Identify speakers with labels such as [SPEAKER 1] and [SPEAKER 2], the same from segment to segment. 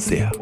[SPEAKER 1] sehr.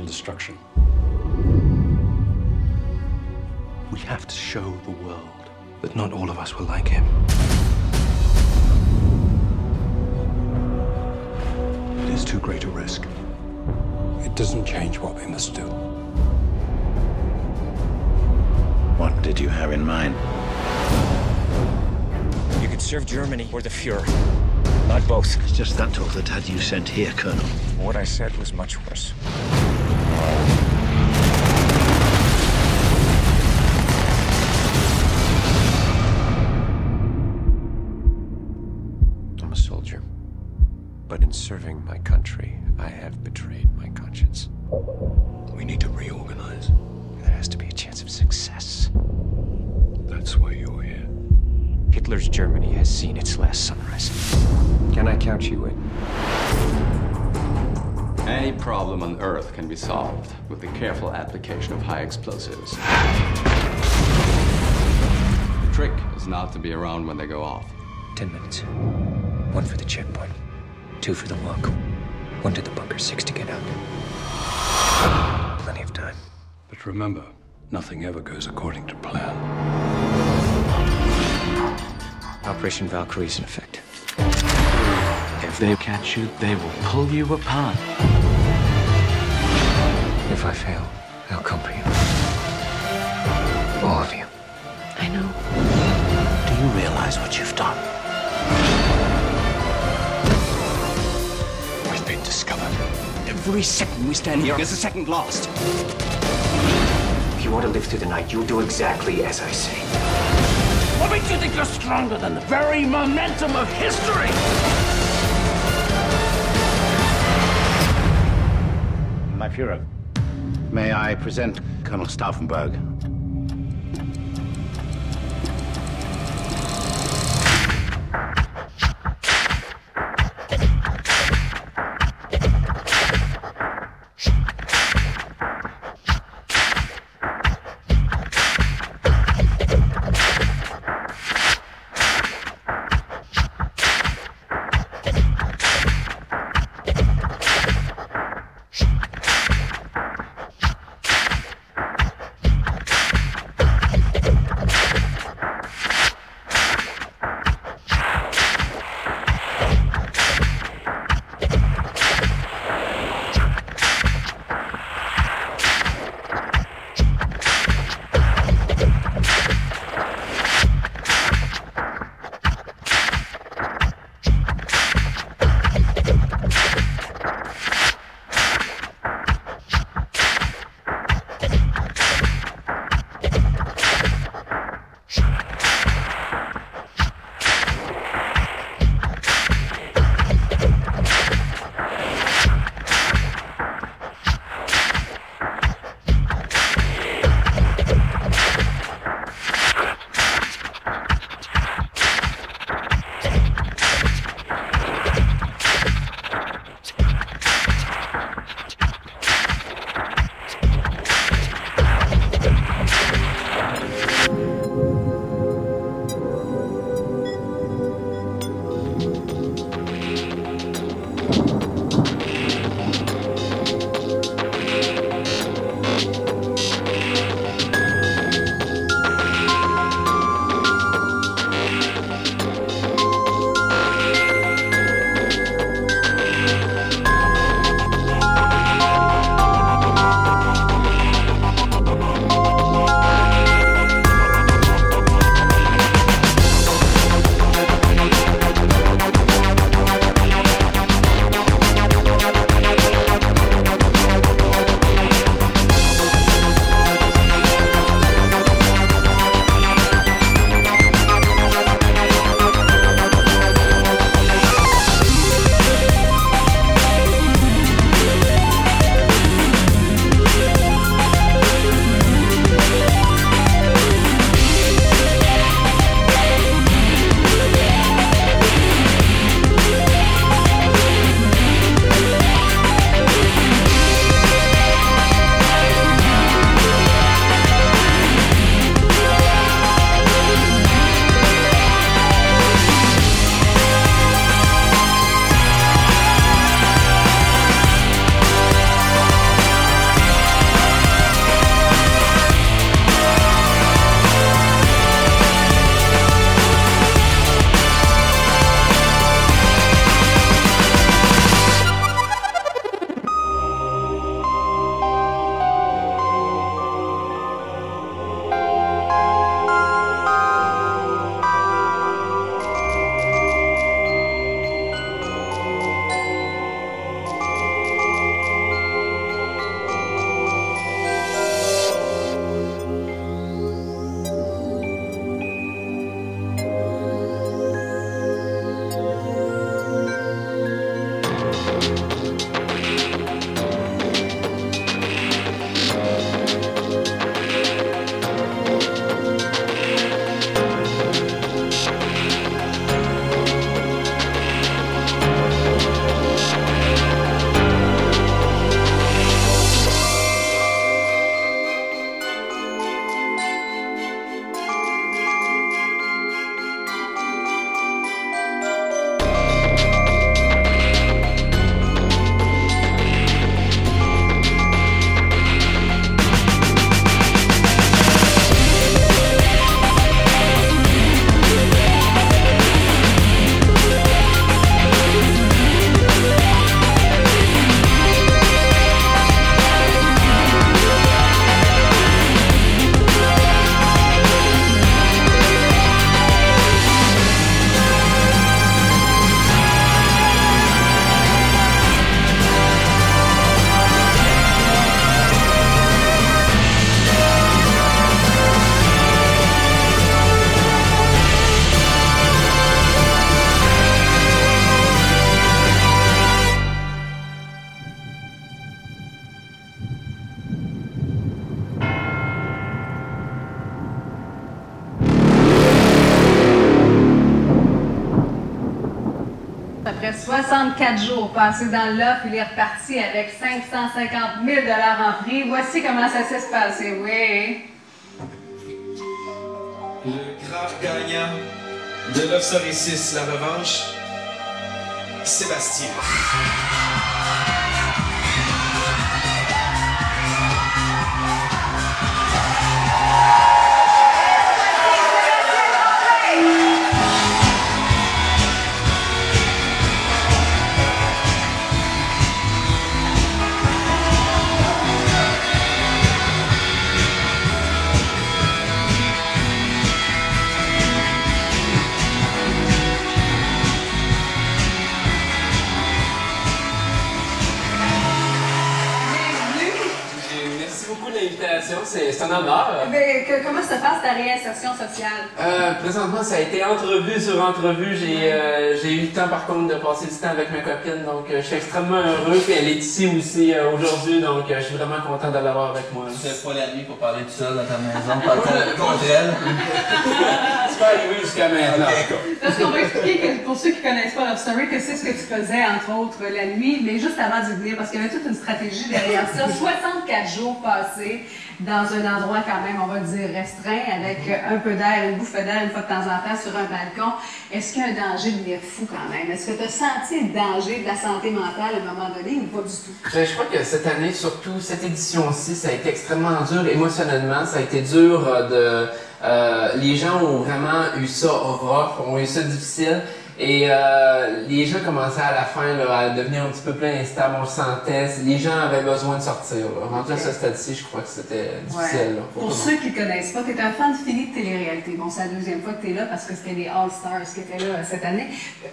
[SPEAKER 1] total destruction.
[SPEAKER 2] We have to show the world that not all of us were like him. It is too great a risk.
[SPEAKER 1] It doesn't change what we must do.
[SPEAKER 3] What did you have in mind?
[SPEAKER 4] You could
[SPEAKER 3] serve Germany or the Fuhrer. Not both.
[SPEAKER 5] It's just that talk that had you sent here, Colonel.
[SPEAKER 3] What I said was much worse.
[SPEAKER 6] Explosives. The trick is not to be around when they go off.
[SPEAKER 3] Ten minutes. One for the checkpoint. Two for the walk. One to the bunker. Six to get out. Plenty of time.
[SPEAKER 2] But remember, nothing ever goes according to plan.
[SPEAKER 3] Operation Valkyrie is in effect.
[SPEAKER 7] If they catch you, they will pull you apart.
[SPEAKER 3] If I fail, I'll come for you. All of you.
[SPEAKER 7] I know. Do you realize what you've done?
[SPEAKER 8] We've been discovered.
[SPEAKER 3] Every second we stand here is a second lost. If you want to live through the night, you'll do exactly as I say.
[SPEAKER 7] What makes you think you're stronger than the very momentum of history?
[SPEAKER 5] My Fuhrer, may I present Colonel Stauffenberg?
[SPEAKER 9] Après 64 jours passés dans l'offre, il est reparti avec 550 000 en prix. Voici comment ça s'est passé, oui.
[SPEAKER 10] Le grand gagnant de l'Off 6, la revanche, Sébastien.
[SPEAKER 11] say c'est un honneur.
[SPEAKER 9] Mais que- comment se passe ta réinsertion sociale?
[SPEAKER 11] Euh, présentement, ça a été entrevue sur entrevue. J'ai euh, j'ai eu le temps, par contre, de passer du temps avec ma copine. Donc, euh, je suis extrêmement heureux. Puis elle est ici aussi euh, aujourd'hui. Donc, euh, je suis vraiment content de l'avoir avec moi.
[SPEAKER 12] Tu fais pas la nuit pour parler tout seul dans ta maison, parler contre- elle.
[SPEAKER 11] C'est pas arrivé jusqu'à maintenant.
[SPEAKER 9] Parce qu'on va expliquer que pour ceux qui connaissent pas Love Story, que c'est ce que tu faisais, entre autres, la nuit, mais juste avant d'y venir, parce qu'il y avait toute une stratégie derrière ça. 64 jours passés dans un endroit quand même, on va dire, restreint, avec un peu d'air, une bouffée d'air une fois de temps en temps sur un balcon. Est-ce qu'il y a un danger de venir fou quand même? Est-ce que tu as senti le danger de la santé mentale à un moment donné ou pas du tout?
[SPEAKER 11] Je, je crois que cette année, surtout cette édition-ci, ça a été extrêmement dur émotionnellement. Ça a été dur euh, de. euh, les gens ont vraiment eu ça rough, ont eu ça difficile. Et euh, les gens commençaient à la fin là, à devenir un petit peu plus instables, on le sentait. Les gens avaient besoin de sortir. Rendu à ce stade-ci, je crois que c'était difficile. là,
[SPEAKER 9] Pour ceux qui ne connaissent pas, tu es un fan fini de télé-réalité. Bon, c'est la deuxième fois que tu es là parce que c'était les All-Stars qui étaient là euh, cette année.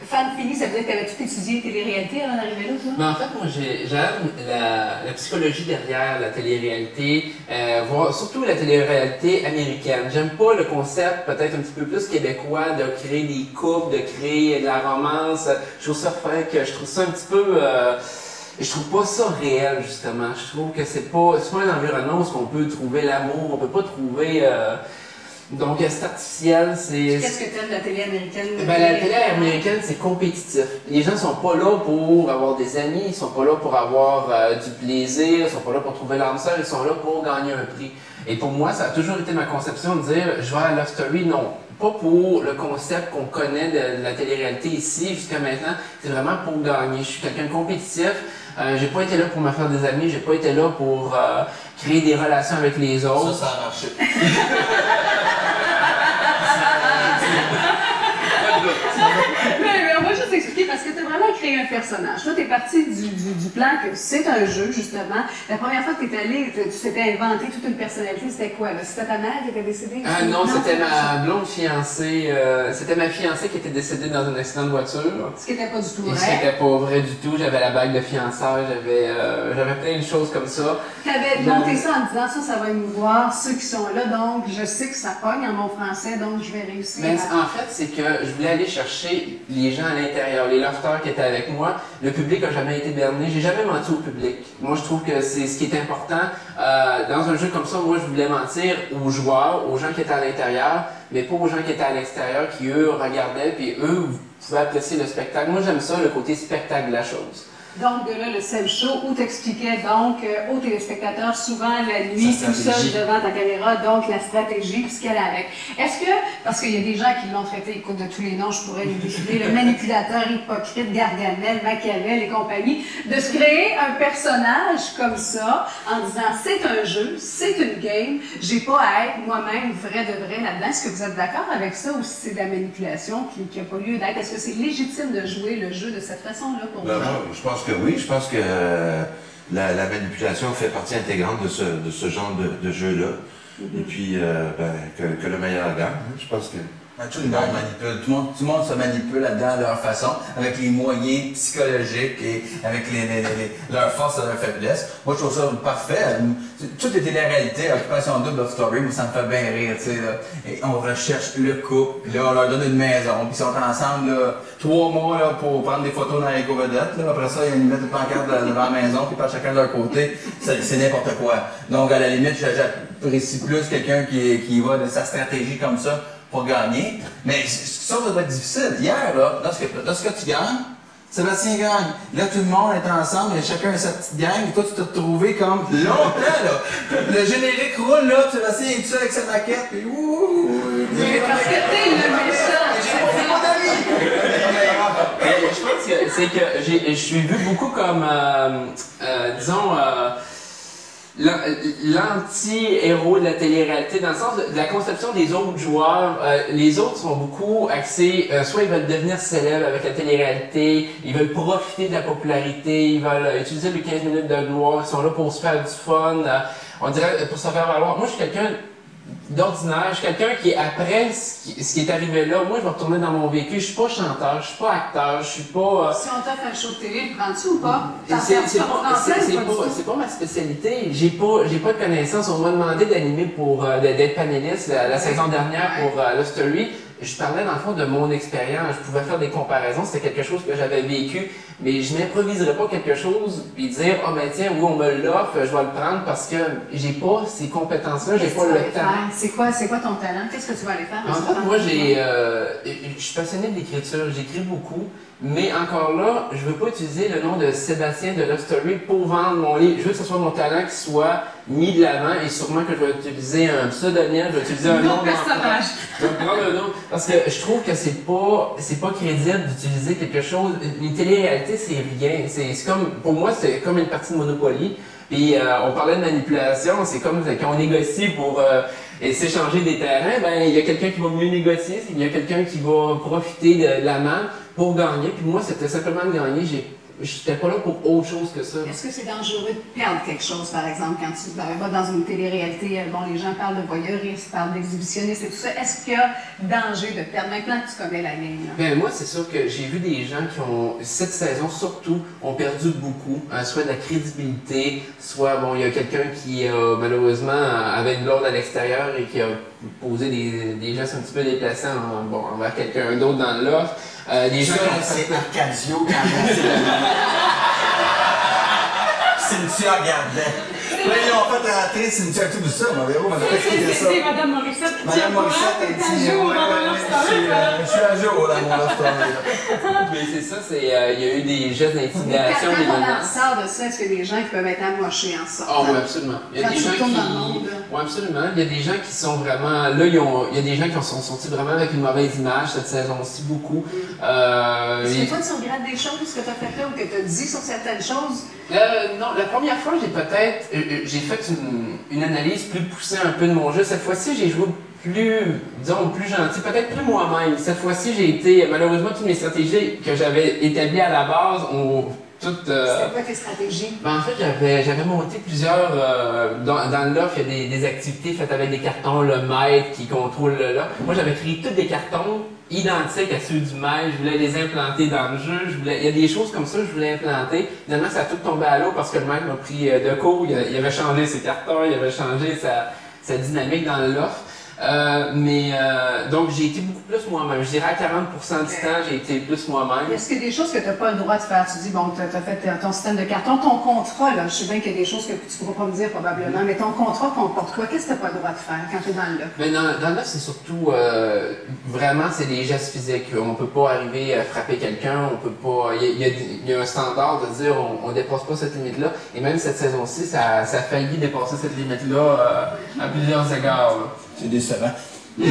[SPEAKER 9] Fan fini, ça veut dire que tu avais tout étudié télé-réalité avant d'arriver là, toi?
[SPEAKER 11] Mais en fait, moi, j'ai- j'aime la, la psychologie derrière la télé-réalité, euh, voir surtout la télé-réalité américaine. J'aime pas le concept peut-être un petit peu plus québécois de créer des couples, de créer de la romance. Je trouve ça que je trouve ça un petit peu. euh, je trouve pas ça réel justement. Je trouve que c'est pas, pas un environnement où on peut trouver l'amour, on peut pas trouver. euh, donc c'est artificiel, c'est.
[SPEAKER 9] Qu'est-ce que tu aimes de la télé américaine?
[SPEAKER 11] Ben, la télé américaine, c'est compétitif. Les gens sont pas là pour avoir des amis, ils sont pas là pour avoir euh, du plaisir, ils sont pas là pour trouver l'âme sœur, ils sont là pour gagner un prix. Et pour moi, ça a toujours été ma conception de dire, je vais à Love Story, non. Pas pour le concept qu'on connaît de, de la télé-réalité ici jusqu'à maintenant, c'est vraiment pour gagner. Je suis quelqu'un de compétitif, euh, j'ai pas été là pour me faire des amis, j'ai pas été là pour euh, créer des relations avec les autres.
[SPEAKER 12] Ça, ça a marché.
[SPEAKER 9] un personnage. Toi, tu es parti du, du, du plan que c'est un jeu, justement. La première fois que tu es allé, tu t'étais inventé toute une personnalité. C'était quoi? là? C'était ta mère qui était décédée?
[SPEAKER 11] Ah non, c'était ma blonde fiancée, euh, c'était ma fiancée qui était décédée dans un accident de voiture.
[SPEAKER 9] Ce qui n'était pas du tout vrai.
[SPEAKER 11] c'était pas vrai du tout, j'avais la bague de fiançailles, j'avais euh, j'avais plein de choses comme ça.
[SPEAKER 9] Tu avais
[SPEAKER 11] J'avais-
[SPEAKER 9] monté ça en disant ça, ça va émouvoir ceux qui sont là, donc je sais que ça pogne en mon français, donc je vais réussir. À-
[SPEAKER 11] en fait, c'est que je voulais aller chercher les gens à l'intérieur, les lofters qui étaient avec moi. Le public a jamais été berné. J'ai jamais menti au public. Moi, je trouve que c'est ce qui est important. Euh, dans un jeu comme ça, moi, je voulais mentir aux joueurs, aux gens qui étaient à l'intérieur, mais pas aux gens qui étaient à l'extérieur, qui eux regardaient, puis eux pouvaient apprécier le spectacle. Moi, j'aime ça, le côté spectacle de la chose.
[SPEAKER 9] Donc, de là, le Seb Show, où tu expliquais donc euh, aux téléspectateurs, souvent la nuit, tout seul devant ta caméra, donc la stratégie, puis ce qu'elle a avec. Est-ce que, parce qu'il y a des gens qui l'ont traité, écoute, de tous les noms, je pourrais les défiler, le manipulateur, hypocrite, Gargamel, Machiavel et compagnie, de se créer un personnage comme ça, en disant c'est un jeu, c'est une game, j'ai pas à être moi-même vrai de vrai là-dedans. Est-ce que vous êtes d'accord avec ça ou si c'est de la manipulation qui n'a pas lieu d'être? Est-ce que c'est légitime de jouer le jeu de cette façon-là pour
[SPEAKER 13] Ben,
[SPEAKER 9] vous?
[SPEAKER 13] je pense que oui. Je pense que euh, la, la manipulation fait partie intégrante de ce, de ce genre de, de jeu-là. Et puis, euh, ben, que, que le meilleur gagne. hein. Je pense que.
[SPEAKER 12] Ben, tout le monde manipule, tout le monde, tout le monde se manipule à leur façon, avec les moyens psychologiques et avec les, les- les- leurs forces et leurs faiblesses. Moi, je trouve ça parfait. Toutes les téléréalités, Occupation Double of Story, moi, ça me fait bien rire, tu sais, là. Et on recherche le couple, puis là, on leur donne une maison, puis ils sont ensemble, là, trois mois, là, pour prendre des photos dans les vedettes, là. Après ça, ils mettent une pancarte devant la maison, puis par chacun de leur côté. C'est n'importe quoi. Donc, à la limite, j'apprécie plus quelqu'un qui, qui va de sa stratégie comme ça pour gagner. Mais ça, ça doit être difficile. Hier, là, lorsque, lorsque tu gagnes,
[SPEAKER 14] Sébastien gagne. Là, tout le monde est ensemble, et chacun a sa petite gang, et toi, tu t'es retrouvé comme longtemps, là. Le générique roule, là, Sébastien est seul avec sa maquette, puis ouh!
[SPEAKER 9] Mais parce que t'es le méchant.
[SPEAKER 11] Mais je pense que c'est que j'ai- je suis vu beaucoup comme, euh, euh, disons, euh, l'anti-héros de la télé-réalité, dans le sens de, la conception des autres joueurs. Euh, les autres sont beaucoup axés, euh, soit ils veulent devenir célèbres avec la télé-réalité, ils veulent profiter de la popularité, ils veulent euh, utiliser les 15 minutes de gloire, ils sont là pour se faire du fun, euh, on dirait pour se faire valoir. Moi, je suis quelqu'un d'ordinaire, je suis quelqu'un qui, après ce qui, ce qui est arrivé là, moi, je vais retourner dans mon vécu. Je suis pas chanteur, je suis pas acteur, je suis pas... euh,
[SPEAKER 9] Si on t'offre un show de télé, prends-tu ou pas?
[SPEAKER 11] C'est
[SPEAKER 9] pas
[SPEAKER 11] pas,
[SPEAKER 9] pas
[SPEAKER 11] ma spécialité. J'ai pas, j'ai pas de connaissances. On m'a demandé d'animer pour, euh, d'être panéliste la, la saison dernière pour euh, Story. Je parlais dans le fond de mon expérience. Je pouvais faire des comparaisons. C'était quelque chose que j'avais vécu. Mais je n'improviserais pas quelque chose et dire, ah ben tiens, oui, on me l'offre, je vais le prendre parce que j'ai pas ces compétences-là, j'ai pas le temps.
[SPEAKER 9] C'est quoi, c'est quoi ton talent? Qu'est-ce que tu vas aller faire?
[SPEAKER 11] En fait, moi, j'ai, euh, je suis passionné de l'écriture, j'écris beaucoup, mais encore là, je veux pas utiliser le nom de Sébastien de Love Story pour vendre mon livre. Je veux que ce soit mon talent qui soit mis de l'avant et sûrement que je vais utiliser un pseudonyme, je vais utiliser un nom
[SPEAKER 9] personnage.
[SPEAKER 11] Je vais prendre un nom parce que je trouve que c'est pas, c'est pas crédible d'utiliser quelque chose. Une télé-réalité, c'est rien. C'est c'est comme, pour moi, c'est comme une partie de Monopoly. Puis euh, on parlait de manipulation, c'est comme quand on négocie pour euh, et s'échanger des terrains, ben il y a quelqu'un qui va mieux négocier, il y a quelqu'un qui va profiter de la main pour gagner. Puis moi, c'était simplement de gagner. J'ai, j'étais pas là pour autre chose que ça.
[SPEAKER 9] Est-ce que c'est dangereux de perdre quelque chose, par exemple, quand tu ben, vas dans une télé-réalité, euh, bon, les gens parlent de voyeurisme, parlent d'exhibitionniste et tout ça. Est-ce qu'il y a danger de perdre? Maintenant que tu connais la ligne?
[SPEAKER 11] Ben moi, c'est sûr que j'ai vu des gens qui ont, cette saison surtout, ont perdu beaucoup, hein, soit de la crédibilité, soit, bon, il y a quelqu'un qui, euh, malheureusement, avait une blonde à l'extérieur et qui a posé des, des gestes un petit peu déplacés en- bon, envers quelqu'un d'autre dans l'offre. Euh, des gens
[SPEAKER 14] Ça,
[SPEAKER 11] qui ont
[SPEAKER 14] c'est
[SPEAKER 11] fait-
[SPEAKER 14] Arcadio quand même. Cynthia regardait. Là, ils ont fait rentrer Cynthia tout ça. On va voir, on a expliqué ça.
[SPEAKER 9] C'est Mme Morissette qui
[SPEAKER 14] Madame Morissette, elle
[SPEAKER 9] à
[SPEAKER 14] dit, je suis, euh, je suis à jour dans mon love story.
[SPEAKER 11] Mais c'est ça, c'est, euh, il y a eu des gestes d'intimidation, des
[SPEAKER 9] Quand on en sort de ça, est-ce qu'il y a des gens qui peuvent être amochés en
[SPEAKER 11] Ah
[SPEAKER 9] sortant?
[SPEAKER 11] oui, absolument. Il y a
[SPEAKER 9] Quand
[SPEAKER 11] des gens qui.
[SPEAKER 9] dans le monde, là.
[SPEAKER 11] Oui, absolument. Il y a des gens qui sont vraiment. Là, ils ont... il y a des gens qui en sont sortis vraiment avec une mauvaise image cette saison-ci, beaucoup. Euh,
[SPEAKER 9] Est-ce
[SPEAKER 11] et-
[SPEAKER 9] que toi, tu regrettes des choses que tu as faites là ou que tu as dit sur certaines choses?
[SPEAKER 11] Euh, non, la première fois, j'ai peut-être. J'ai fait une, une analyse plus poussée un peu de mon jeu. Cette fois-ci, j'ai joué plus, disons, plus gentil, peut-être plus moi-même. Cette fois-ci, j'ai été. Malheureusement, toutes mes stratégies que j'avais établies à la base ont toutes. euh,
[SPEAKER 9] C'était quoi tes stratégies?
[SPEAKER 11] Ben, en fait, j'avais, j'avais monté plusieurs. euh, dans, dans l'offre, il y a des, des activités faites avec des cartons, le maître qui contrôle le là. Moi, j'avais créé tous des cartons identiques à ceux du maître. Je voulais les implanter dans le jeu. Je voulais, il y a des choses comme ça que je voulais implanter. Finalement, ça a tout tombé à l'eau parce que le maître m'a pris euh, de court. Il avait changé ses cartons, il avait changé sa, sa dynamique dans l'offre. Euh, mais euh, donc j'ai été beaucoup plus moi-même. Je dirais à 40% du temps, j'ai été plus moi-même.
[SPEAKER 9] Est-ce qu'il y a des choses que tu n'as pas le droit de faire? Tu dis, bon, tu as, fait ton système de carton, ton contrat, là, je sais bien qu'il y a des choses que tu ne pourras pas me dire probablement, mais ton contrat comporte quoi? Qu'est-ce que tu n'as pas le droit de faire quand tu es dans le là?
[SPEAKER 11] Mais dans, dans l'offre, c'est surtout euh, vraiment c'est des gestes physiques. On peut pas arriver à frapper quelqu'un, on peut pas. Il y y y a un standard de dire on, on dépasse pas cette limite-là. Et même cette saison-ci, ça, ça a failli dépasser cette limite-là euh, à plusieurs égards. là.
[SPEAKER 14] C'est décevant. Là,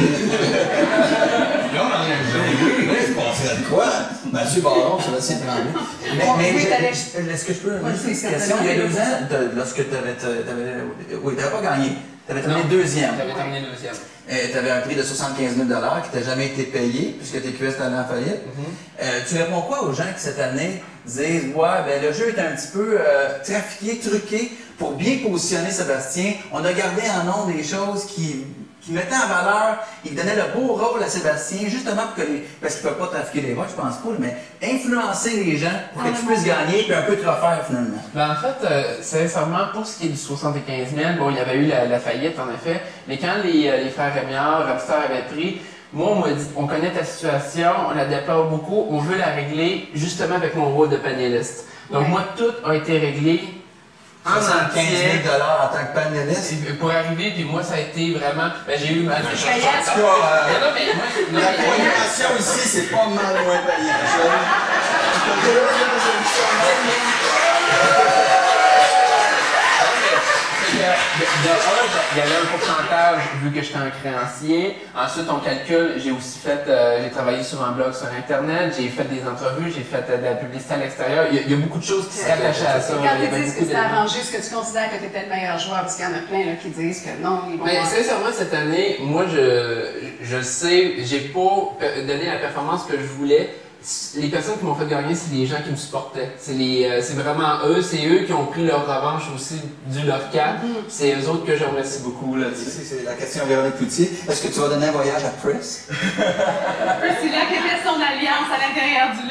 [SPEAKER 14] on en a un Oui, je penserais de quoi? Mathieu Baron, Sébastien Tremblay. Mais, mais
[SPEAKER 9] Oui,
[SPEAKER 14] je-
[SPEAKER 9] t'allais-
[SPEAKER 14] je- est-ce que je peux
[SPEAKER 9] Oui,
[SPEAKER 14] une petite question? Il y a deux ans, de- lorsque tu avais, Oui, tu n'avais pas gagné. Tu avais terminé
[SPEAKER 11] Non.
[SPEAKER 14] deuxième.
[SPEAKER 11] J'avais terminé deuxième.
[SPEAKER 14] tu avais un prix de 75 000 qui t'a jamais été payé puisque tes QS étaient allés en faillite. Euh, tu réponds quoi aux gens qui cette année disent Ouais, ben, le jeu est un petit peu euh, trafiqué, truqué pour bien positionner Sébastien. On a gardé en nom des choses qui, qui mettaient en valeur, ils donnaient le beau rôle à Sébastien, justement pour que les. Parce qu'ils ne peuvent pas trafiquer les votes, je pense pas, mais influencer les gens pour que tu puisses gagner puis un peu te refaire finalement.
[SPEAKER 11] Ben, en fait, euh, sincèrement, pour ce qui est du 75 000, bon, il y avait eu la, la faillite, en effet, mais quand les, euh, les frères Rémiard, Ramstar avaient pris, moi, on m'a dit, on connaît ta situation, on la déplore beaucoup, on veut la régler justement avec mon rôle de panéliste. Donc,
[SPEAKER 14] Ouais.
[SPEAKER 11] moi, tout a été réglé en
[SPEAKER 14] 75
[SPEAKER 11] entier.
[SPEAKER 14] 000 en tant que panéliste.
[SPEAKER 11] Pour arriver, puis moi, ça a été vraiment. Ben, j'ai eu ma.
[SPEAKER 14] En tout cas, euh,
[SPEAKER 11] j'ai-
[SPEAKER 14] La animation ici, c'est pas mal moins payant.
[SPEAKER 11] De, de un, il y avait un pourcentage vu que j'étais un créancier. Ensuite, on calcule, j'ai aussi fait, euh, j'ai travaillé sur un blog sur Internet, j'ai fait des entrevues, j'ai fait euh, de la publicité à l'extérieur. Il, y a- il y a beaucoup de choses qui s'attachaient à ça.
[SPEAKER 9] Quand ils disent que c'est arrangé, est-ce que tu considères que tu étais le meilleur joueur? Parce qu'il y en a plein là, qui disent que non, ils vont
[SPEAKER 11] Mais sincèrement, cette année, moi, je, je sais, j'ai pas pe- donné la performance que je voulais. Les personnes qui m'ont fait gagner, c'est les gens qui me supportaient. C'est euh, vraiment eux, c'est eux qui ont pris leur revanche aussi du leur cap. C'est eux autres que je remercie beaucoup.
[SPEAKER 14] C'est la question à Véronique Cloutier. Est-ce que tu vas donner un voyage à Press?
[SPEAKER 9] C'est là qu'était son alliance à l'intérieur du.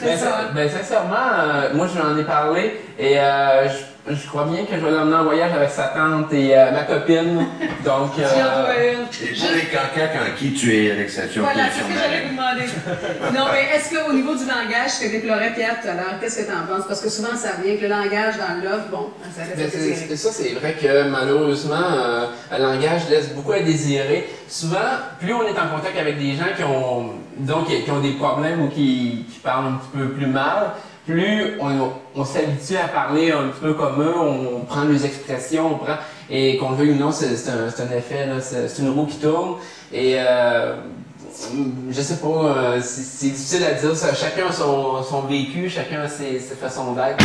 [SPEAKER 9] C'est
[SPEAKER 11] Ben,
[SPEAKER 9] ça.
[SPEAKER 11] ben, sincèrement, euh, moi je lui en ai parlé et euh, je, je crois bien que je vais l'emmener en voyage avec sa tante et euh, ma copine. Donc,
[SPEAKER 9] Tu en
[SPEAKER 11] euh.
[SPEAKER 13] Et pour les cancans en qui tu es, qui
[SPEAKER 9] Voilà,
[SPEAKER 13] est
[SPEAKER 9] c'est ce que j'allais vous demander. Non, mais est-ce qu'au niveau du langage, ce que déplorait Pierre tout à l'heure, qu'est-ce que tu en penses? Parce que souvent, ça revient que le langage dans love, bon, ça
[SPEAKER 11] c'est- ça, c'est vrai que malheureusement, euh, le langage laisse beaucoup à désirer. Souvent, plus on est en contact avec des gens qui ont, donc, qui ont des problèmes ou qui, qui parlent un petit peu plus mal, plus on, s'habitue à parler un petit peu comme eux, on prend les expressions, on prend, et qu'on le veuille ou non, c'est un, un effet, c'est une roue qui tourne. Et euh, je sais pas, euh, c'est c'est difficile à dire, ça. chacun a son, son vécu, chacun a ses, ses façons d'être.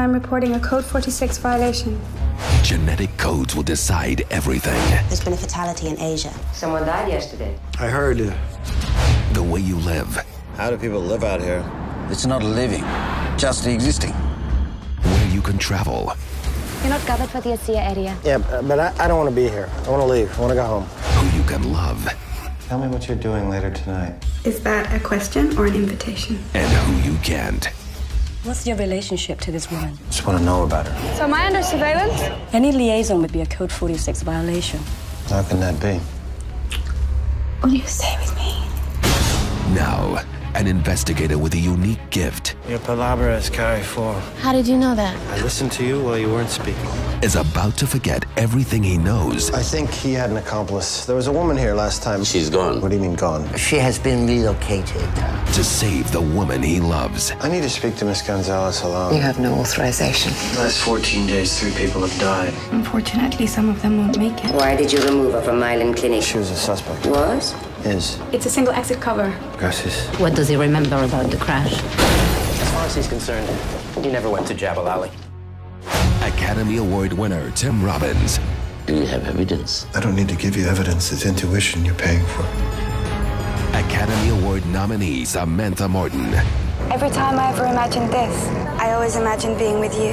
[SPEAKER 15] I'm reporting a Code 46 violation. genetic codes will decide everything.
[SPEAKER 16] There's been a fatality in Asia.
[SPEAKER 17] Someone died yesterday.
[SPEAKER 15] I heard. Uh, the way you live,
[SPEAKER 18] How do people live out here? It's not living, just existing.
[SPEAKER 15] where you can travel,
[SPEAKER 16] You're not covered for the ASEA area.
[SPEAKER 18] Yeah, but I, I don't want to be here. I want to leave. I want to go home.
[SPEAKER 15] who you can love,
[SPEAKER 18] Tell me what you're doing later tonight.
[SPEAKER 19] Is that a question or an invitation?
[SPEAKER 15] and who you can't.
[SPEAKER 16] What's your relationship to this woman?
[SPEAKER 18] Just want to know about her.
[SPEAKER 19] So am I under surveillance?
[SPEAKER 16] Any liaison would be a Code 46 violation.
[SPEAKER 18] How can that be?
[SPEAKER 19] Will you stay with me?
[SPEAKER 15] Now, an investigator with a unique gift
[SPEAKER 18] Your palabra is carry four.
[SPEAKER 16] How did you know that?
[SPEAKER 18] I listened to you while you weren't speaking.
[SPEAKER 15] Is about to forget everything he knows
[SPEAKER 18] I think he had an accomplice. There was a woman here last time. She's gone. What do you mean gone?
[SPEAKER 16] She has been relocated.
[SPEAKER 15] to save the woman he loves.
[SPEAKER 18] I need to speak to Miss Gonzalez alone.
[SPEAKER 16] You have no authorization.
[SPEAKER 18] The last 14 days, three people have died.
[SPEAKER 19] Unfortunately, some of them won't make it.
[SPEAKER 17] Why did you remove her from Island Clinic?
[SPEAKER 18] She was a suspect.
[SPEAKER 17] Was?
[SPEAKER 18] Is.
[SPEAKER 19] It's a single exit cover.
[SPEAKER 18] Gracias.
[SPEAKER 16] What does he remember about the crash?
[SPEAKER 3] As far as he's concerned, you never went to Jabal Alley.
[SPEAKER 15] Academy Award winner Tim Robbins.
[SPEAKER 18] Do you have evidence? I don't need to give you evidence. It's intuition you're paying for.
[SPEAKER 15] Academy Award nominee Samantha Morton.
[SPEAKER 19] Every time I ever imagined this, I always imagined being with you.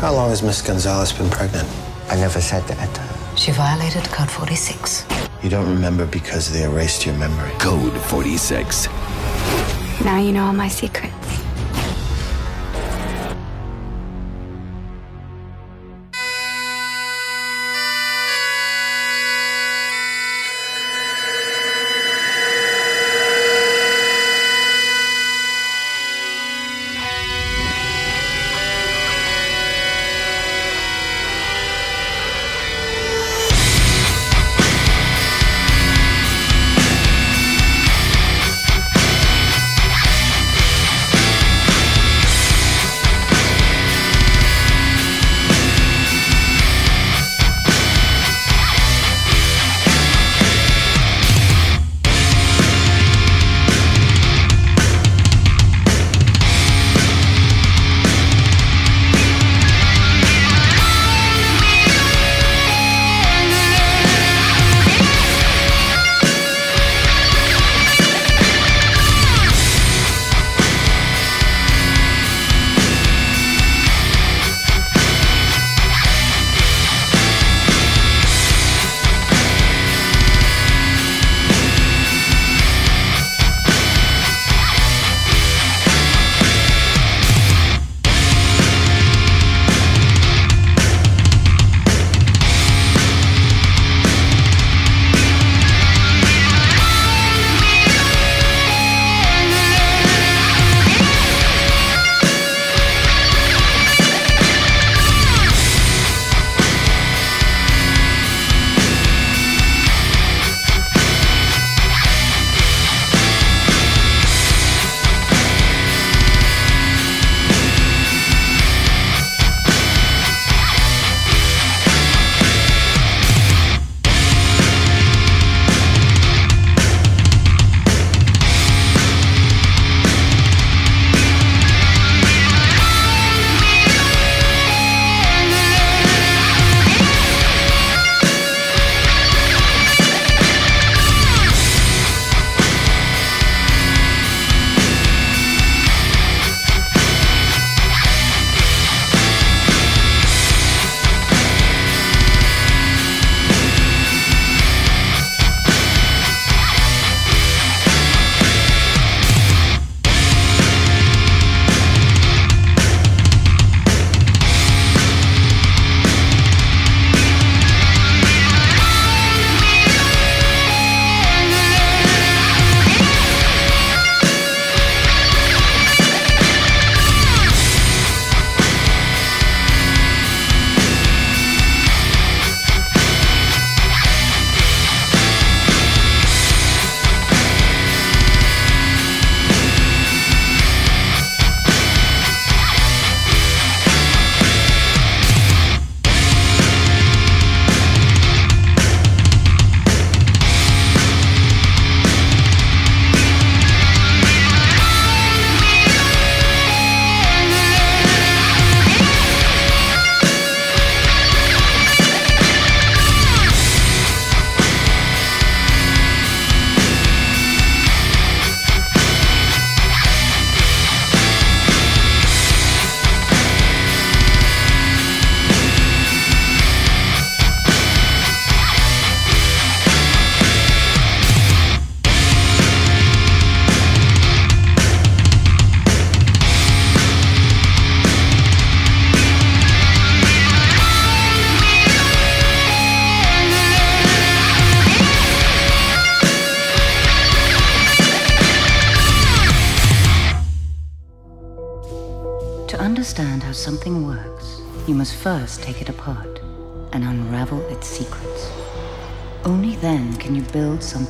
[SPEAKER 18] How long has Miss Gonzalez been pregnant? I never said that.
[SPEAKER 16] She violated Code 46.
[SPEAKER 18] You don't remember because they erased your memory.
[SPEAKER 15] Code 46.
[SPEAKER 19] Now you know all my secrets.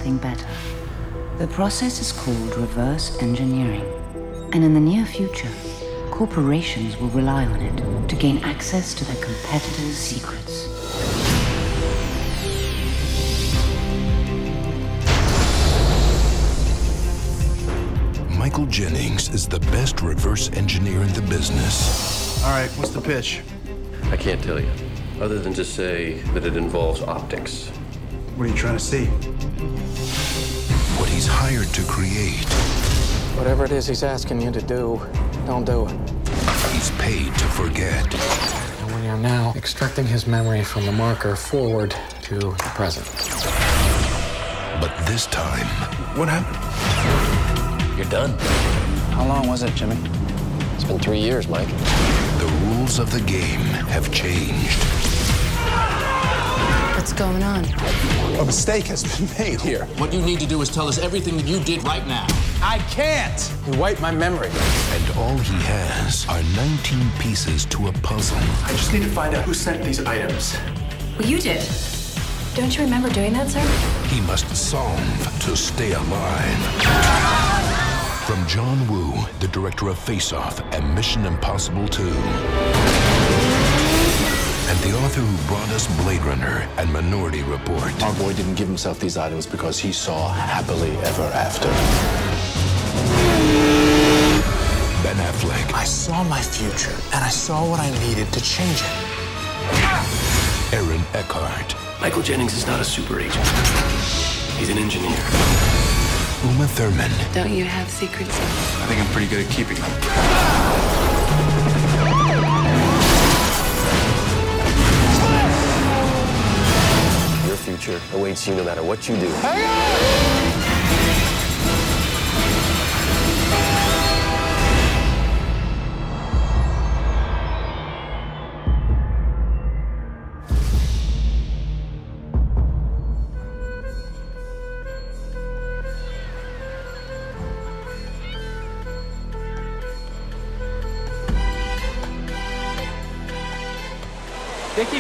[SPEAKER 20] Something better. The process is called reverse engineering, and in the near future, corporations will rely on it to gain access to their competitors' secrets.
[SPEAKER 15] Michael Jennings is the best reverse engineer in the business.
[SPEAKER 2] All right, what's the pitch?
[SPEAKER 21] I can't tell you, other than to say that it involves optics.
[SPEAKER 2] What are you trying to see?
[SPEAKER 15] What he's hired to create,
[SPEAKER 22] Whatever it is he's asking you to do, don't do it.
[SPEAKER 15] he's paid to forget.
[SPEAKER 22] And we are now extracting his memory from the marker forward to the present.
[SPEAKER 15] But this time,
[SPEAKER 2] What happened?
[SPEAKER 22] You're done. How long was it, Jimmy? It's been three years, Mike.
[SPEAKER 15] the rules of the game have changed.
[SPEAKER 23] What's going on?
[SPEAKER 2] A mistake has been made here.
[SPEAKER 22] What you need to do is tell us everything that you did right now.
[SPEAKER 2] I can't.
[SPEAKER 22] You wiped my memory.
[SPEAKER 15] And all he has are 19 pieces to a puzzle.
[SPEAKER 2] I just need to find out who sent these items.
[SPEAKER 23] Well, you did. Don't you remember doing that, sir?
[SPEAKER 15] He must solve to stay alive. From John Woo, the director of Face Off and Mission Impossible 2. And the author who brought us Blade Runner and Minority Report.
[SPEAKER 22] Our boy didn't give himself these items because he saw happily ever after.
[SPEAKER 15] Ben Affleck,
[SPEAKER 22] I saw my future, and I saw what I needed to change it.
[SPEAKER 15] Aaron Eckhart,
[SPEAKER 21] Michael Jennings is not a super agent. He's an engineer.
[SPEAKER 15] Uma Thurman,
[SPEAKER 23] Don't you have secrets?
[SPEAKER 6] I think I'm pretty good at keeping them.
[SPEAKER 21] Future awaits you no matter what you do.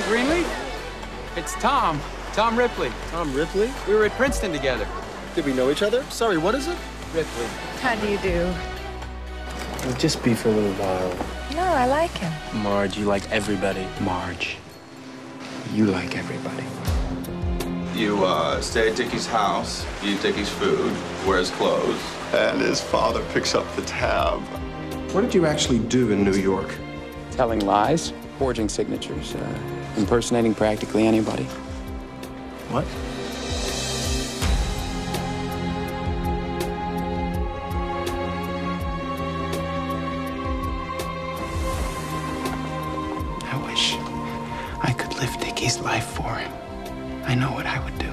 [SPEAKER 24] Greenleaf? It's Tom. Tom Ripley. Tom Ripley? We were at Princeton together. Did we know each other? Sorry, what is it? Ripley.
[SPEAKER 23] How do you do?
[SPEAKER 24] We'll just be for a little while.
[SPEAKER 23] No, I like him.
[SPEAKER 24] Marge, you like everybody. Marge, you like everybody.
[SPEAKER 25] You uh, stay at Dickie's house, eat Dickie's food, wear his clothes, and his father picks up the tab.
[SPEAKER 2] What did you actually do in New York?
[SPEAKER 24] Telling lies, forging signatures, uh, impersonating practically anybody.
[SPEAKER 2] What?
[SPEAKER 24] I wish I could live Dickie's life for him. I know what I would do.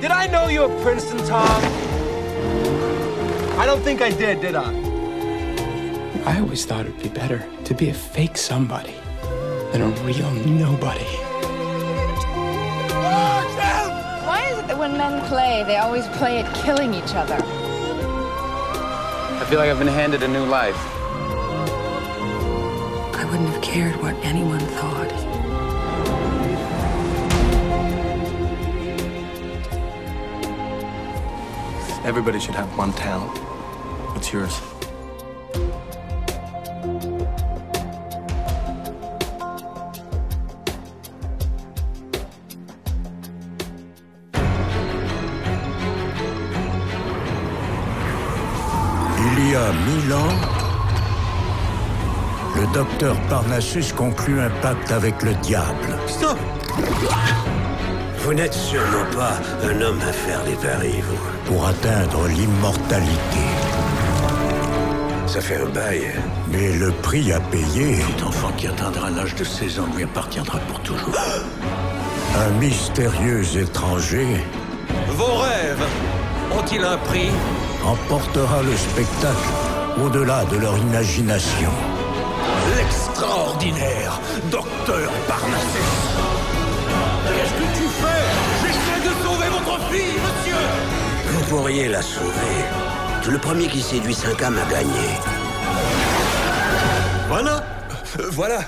[SPEAKER 26] Did I know you at Princeton, Tom? I don't think I did, did I?
[SPEAKER 24] I always thought it'd be better to be a fake somebody than a real nobody.
[SPEAKER 23] Why is it that when men play, they always play at killing each other?
[SPEAKER 24] I feel like I've been handed a new life.
[SPEAKER 23] I wouldn't have cared what anyone thought.
[SPEAKER 2] Everybody should have one talent. What's yours?
[SPEAKER 27] Le docteur Parnassus conclut un pacte avec le diable.
[SPEAKER 28] Stop Vous n'êtes sûrement pas un homme à faire des paris, vous.
[SPEAKER 27] pour atteindre l'immortalité.
[SPEAKER 28] Ça fait un bail.
[SPEAKER 27] Mais le prix à payer,
[SPEAKER 28] Cet enfant qui atteindra l'âge de 16 ans lui appartiendra pour toujours.
[SPEAKER 27] un mystérieux étranger
[SPEAKER 28] Vos rêves ont-ils un prix?
[SPEAKER 27] emportera le spectacle au-delà de leur imagination.
[SPEAKER 28] L'extraordinaire docteur Parnassus Qu'est-ce que tu fais? J'essaie de sauver votre fille, monsieur. Pourriez la sauver. Le premier qui séduit 5 âmes a gagné. Voilà.
[SPEAKER 15] Euh, voilà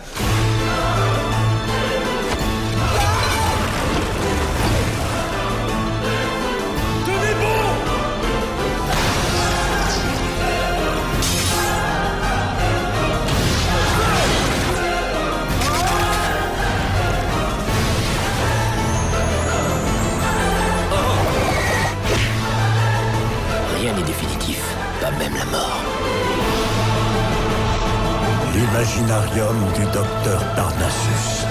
[SPEAKER 28] même la mort.
[SPEAKER 27] L'imaginarium du docteur Parnassus.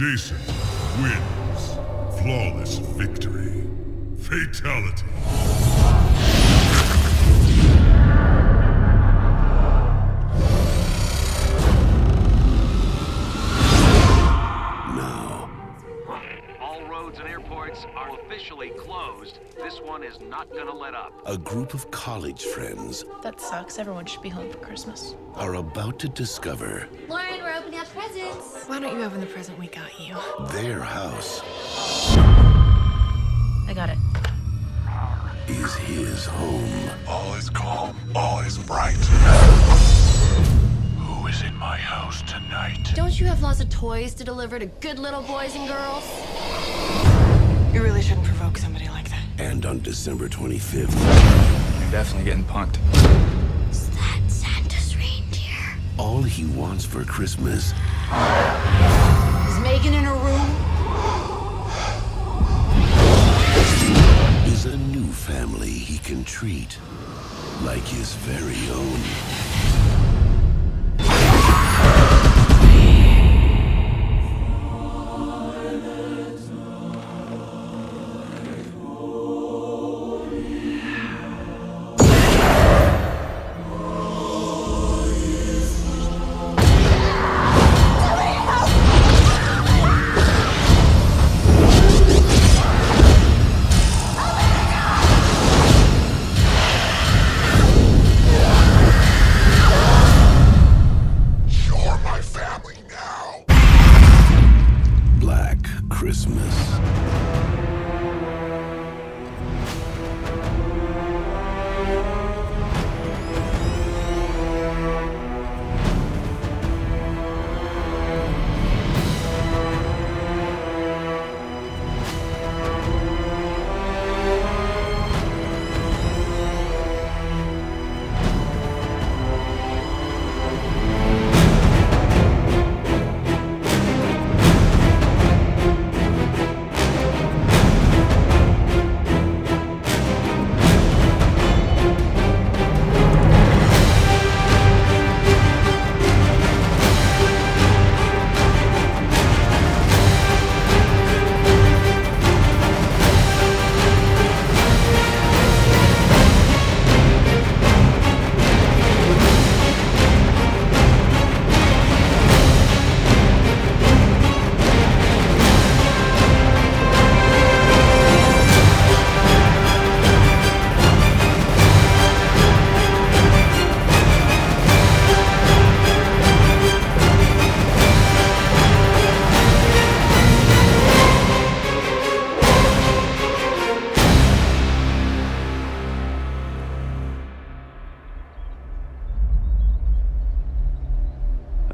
[SPEAKER 15] Jason wins. Flawless victory. Fatality.
[SPEAKER 29] All roads and airports are officially closed. This one is not gonna let up.
[SPEAKER 30] A group of college friends
[SPEAKER 7] That sucks. Everyone should be home for Christmas.
[SPEAKER 30] are about to discover
[SPEAKER 7] Lauren, we're opening up presents. Why don't you open the present we got you?
[SPEAKER 30] their house
[SPEAKER 7] I got it.
[SPEAKER 30] is his home.
[SPEAKER 15] All is calm, all is bright. Who is in my house tonight?
[SPEAKER 7] Don't you have lots of toys to deliver to good little boys and girls?
[SPEAKER 28] You really shouldn't provoke somebody like that.
[SPEAKER 30] And on December 25th,
[SPEAKER 24] You're definitely getting punked.
[SPEAKER 30] All he wants for Christmas
[SPEAKER 7] Is Megan in her room?
[SPEAKER 30] is a new family he can treat like his very own.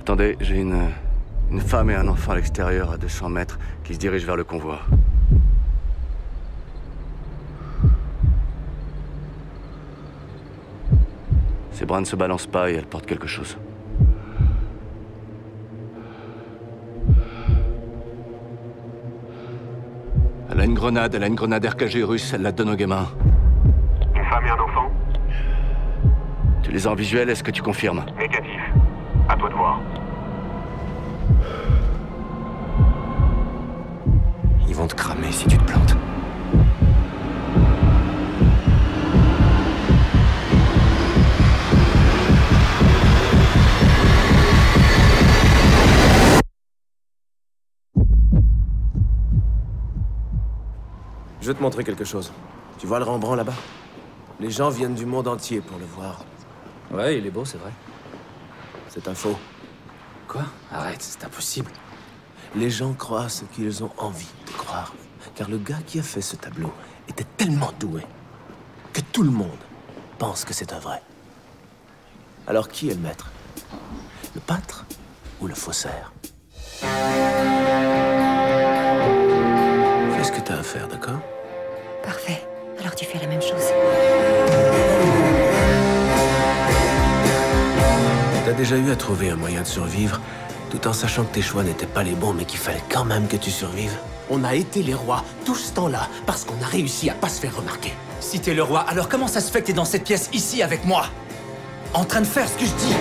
[SPEAKER 22] Attendez, j'ai une, une femme et un enfant à l'extérieur à 200 mètres qui se dirigent vers le convoi. Ses bras ne se balancent pas et elle porte quelque chose. Elle a une grenade, elle a une grenade RKG russe, elle la donne aux gamins.
[SPEAKER 31] Une femme et un enfant?
[SPEAKER 22] Tu les as en visuel, est-ce que tu confirmes?
[SPEAKER 31] Négatif. À toi de voir.
[SPEAKER 21] Vont te cramer si tu te plantes.
[SPEAKER 32] Je vais te montrer quelque chose. Tu vois le Rembrandt là-bas? Les gens viennent du monde entier pour le voir.
[SPEAKER 33] Ouais, il est beau, c'est vrai.
[SPEAKER 32] C'est un faux.
[SPEAKER 33] Quoi? Arrête, c'est impossible.
[SPEAKER 32] Les gens croient ce qu'ils ont envie de croire. Car le gars qui a fait ce tableau était tellement doué que tout le monde pense que c'est un vrai. Alors qui est le maître? Le pâtre ou le faussaire? Fais ce que t'as à faire, d'accord?
[SPEAKER 16] Parfait. Alors tu fais la même chose.
[SPEAKER 32] T'as déjà eu à trouver un moyen de survivre, tout en sachant que tes choix n'étaient pas les bons, mais qu'il fallait quand même que tu survives
[SPEAKER 34] On a été les rois tout ce temps-là parce qu'on a réussi à pas se faire remarquer. Si t'es le roi, alors comment ça se fait que t'es dans cette pièce ici avec moi? En train de faire ce que je dis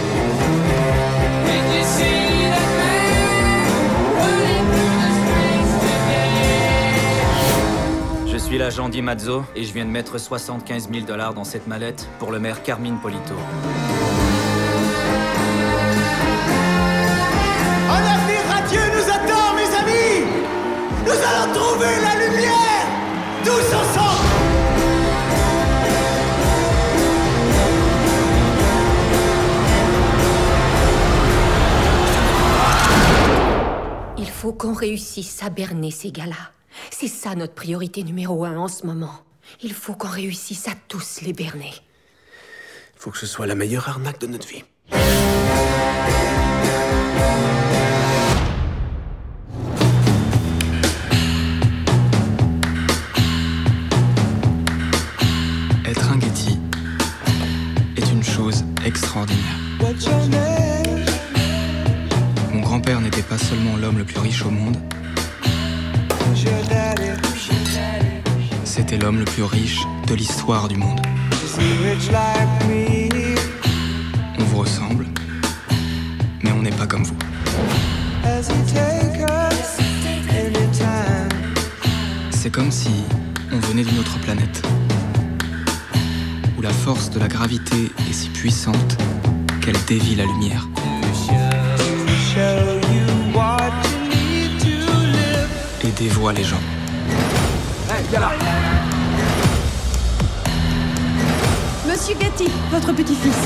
[SPEAKER 33] Je suis l'agent Di Mazzo et je viens de mettre 75 000 dollars dans cette mallette pour le maire Carmine Polito.
[SPEAKER 4] Nous allons trouver la lumière Tous ensemble
[SPEAKER 35] Il faut qu'on réussisse à berner ces gars-là. C'est ça notre priorité numéro un en ce moment. Il faut qu'on réussisse à tous les berner.
[SPEAKER 32] Faut que ce soit la meilleure arnaque de notre vie.
[SPEAKER 36] Mon grand-père n'était pas seulement l'homme le plus riche au monde, c'était l'homme le plus riche de l'histoire du monde. On vous ressemble, mais on n'est pas comme vous. C'est comme si on venait d'une autre planète, la force de la gravité est si puissante qu'elle dévie la lumière. Et dévoie les gens.
[SPEAKER 37] Monsieur Getty, votre petit-fils.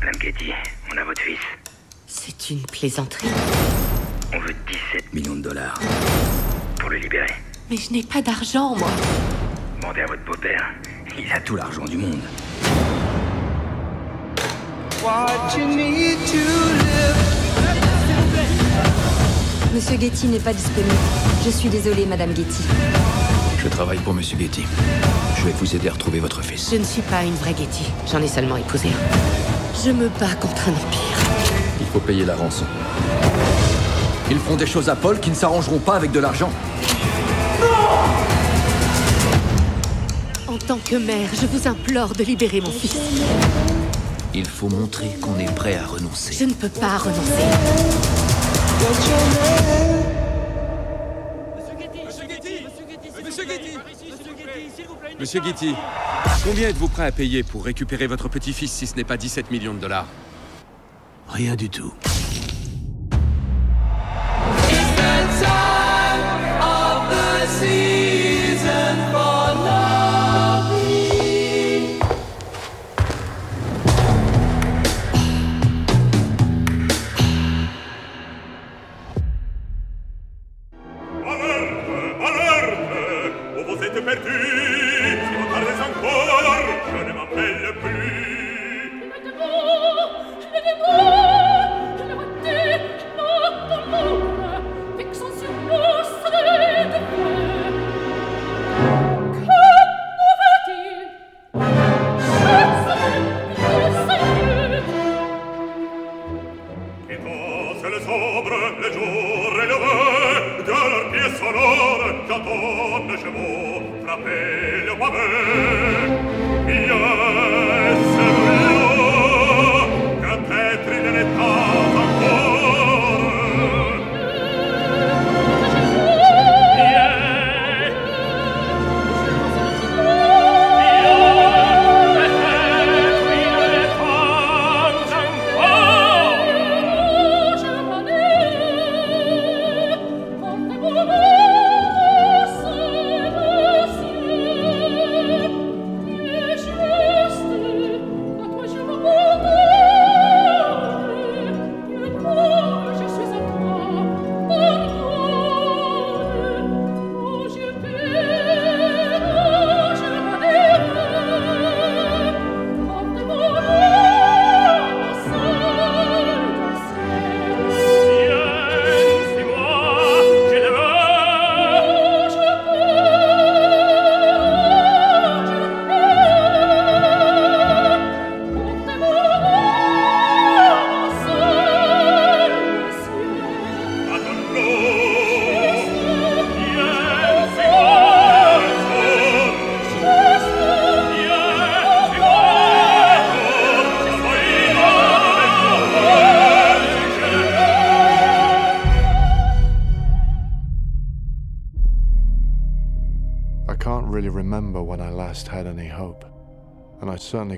[SPEAKER 38] Madame Getty, on a votre fils.
[SPEAKER 35] C'est une plaisanterie.
[SPEAKER 38] On veut 17 millions de dollars pour le libérer.
[SPEAKER 35] Mais je n'ai pas d'argent, moi.
[SPEAKER 38] Demandez à votre beau-père. Il a tout l'argent du monde.
[SPEAKER 37] Monsieur Getty n'est pas disponible. Je suis désolée, Madame Getty.
[SPEAKER 38] Je travaille pour Monsieur Getty. Je vais vous aider à retrouver votre fils.
[SPEAKER 35] Je ne suis pas une vraie Getty. J'en ai seulement épousé un. Je me bats contre un empire.
[SPEAKER 38] Il faut payer la rançon. Ils feront des choses à Paul qui ne s'arrangeront pas avec de l'argent.
[SPEAKER 35] En tant que mère, je vous implore de libérer mon fils.
[SPEAKER 38] Il faut montrer qu'on est prêt à renoncer.
[SPEAKER 35] Je ne peux pas renoncer.
[SPEAKER 39] Monsieur Getty, combien êtes-vous prêt à payer pour récupérer votre petit-fils si ce n'est pas 17 millions de dollars?
[SPEAKER 32] Rien du tout.
[SPEAKER 4] le jour et
[SPEAKER 40] le vœu de leur pièce sonore qu'attendent chez vous, frappez le pavé. Bien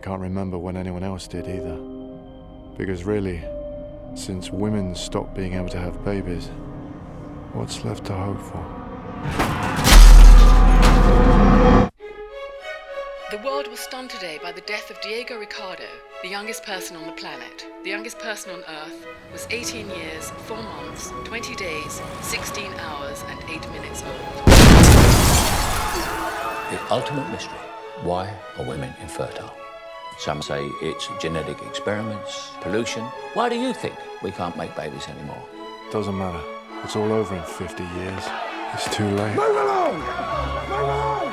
[SPEAKER 40] can't remember when anyone else did either. Because really, since women stopped being able to have babies, what's left to hope for?
[SPEAKER 7] The world was stunned today by the death of Diego Ricardo, the youngest person on the planet. The youngest person on Earth was 18 years, 4 months, 20 days, 16 hours, and 8 minutes old.
[SPEAKER 5] The ultimate mystery. Why are women infertile? Some say it's genetic experiments, pollution. Why do you think we can't make babies anymore?
[SPEAKER 40] Doesn't matter. It's all over in 50 years. It's too late.
[SPEAKER 4] Move along! Move along!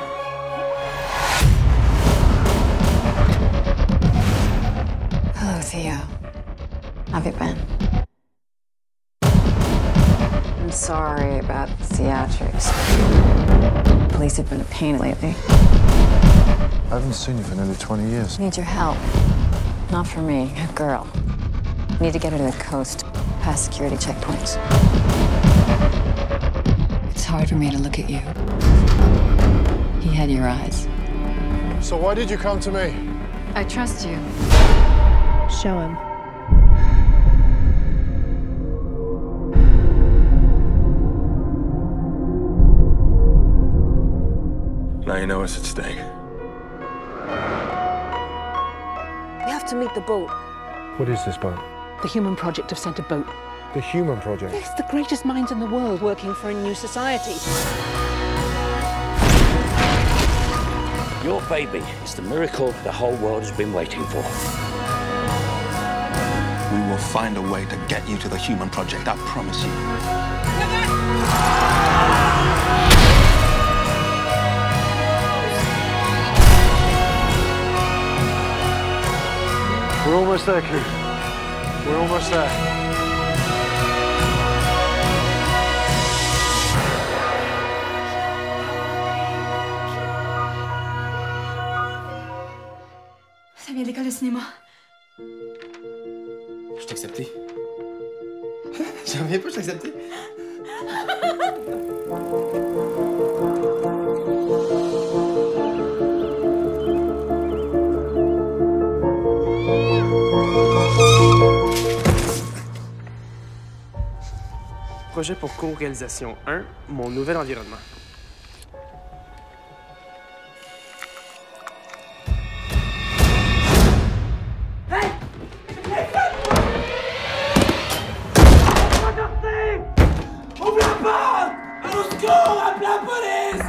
[SPEAKER 41] Hello, Theo. Have you been? I'm sorry about the theatrics. Police have been a pain lately.
[SPEAKER 40] I haven't seen you for nearly 20 years.
[SPEAKER 41] Need your help. Not for me, a girl. Need to get her to the coast, past security checkpoints. It's hard for me to look at you. He had your eyes.
[SPEAKER 40] So why did you come to me?
[SPEAKER 41] I trust you.
[SPEAKER 7] Show him.
[SPEAKER 21] Now you know what's at stake.
[SPEAKER 42] To meet the boat.
[SPEAKER 40] What is this boat?
[SPEAKER 42] The Human Project have sent a boat.
[SPEAKER 40] The Human Project.
[SPEAKER 42] Yes, the greatest minds in the world working for a new society.
[SPEAKER 5] Your baby is the miracle the whole world has been waiting for.
[SPEAKER 43] We will find a way to get you to the Human Project, I promise you.
[SPEAKER 40] Almost there, Q. We're almost there.
[SPEAKER 42] Ça vient d'école de cinéma.
[SPEAKER 36] Je t'ai accepté. J'en reviens pas, je t'ai accepté.
[SPEAKER 44] Projet pour co-réalisation 1, mon nouvel environnement.
[SPEAKER 4] Ouvre la porte Au secours Appelez la police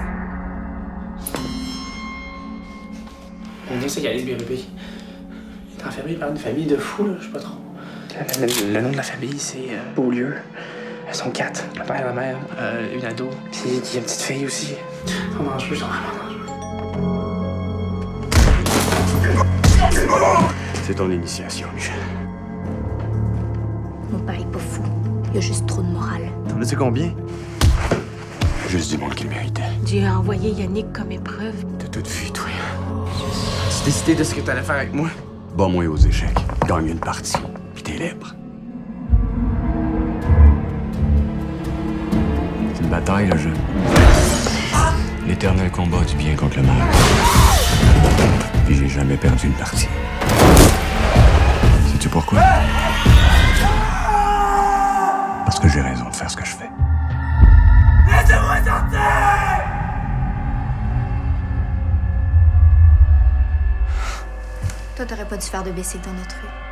[SPEAKER 44] Mon Dieu, c'est Galice Bérubé. Il est enfermé par une famille de fous, là, je sais pas trop. Le, le- le nom de la famille, c'est euh, Beaulieu. Ils sont quatre. Le père, la mère, euh, une ado. Puis il y a une petite fille aussi. Ils sont dangereux.
[SPEAKER 22] C'est ton initiation, Michel.
[SPEAKER 45] Mon père est pas fou. Il y a juste trop de morale.
[SPEAKER 22] T'en as-tu combien?
[SPEAKER 46] Juste du monde qu'il méritait.
[SPEAKER 42] Dieu a envoyé Yannick comme épreuve.
[SPEAKER 46] T'as tout vu, toi. Tu décidé de ce que t'allais faire avec moi? Bon, moi aux échecs. Gagne une partie, puis t'es libre. une bataille, le jeu. L'éternel combat du bien contre le mal. Puis j'ai jamais perdu une partie. Sais-tu pourquoi? Parce que j'ai raison de faire ce que je fais.
[SPEAKER 4] Laissez-moi sortir!
[SPEAKER 47] Toi, t'aurais pas dû faire de baiser dans notre rue.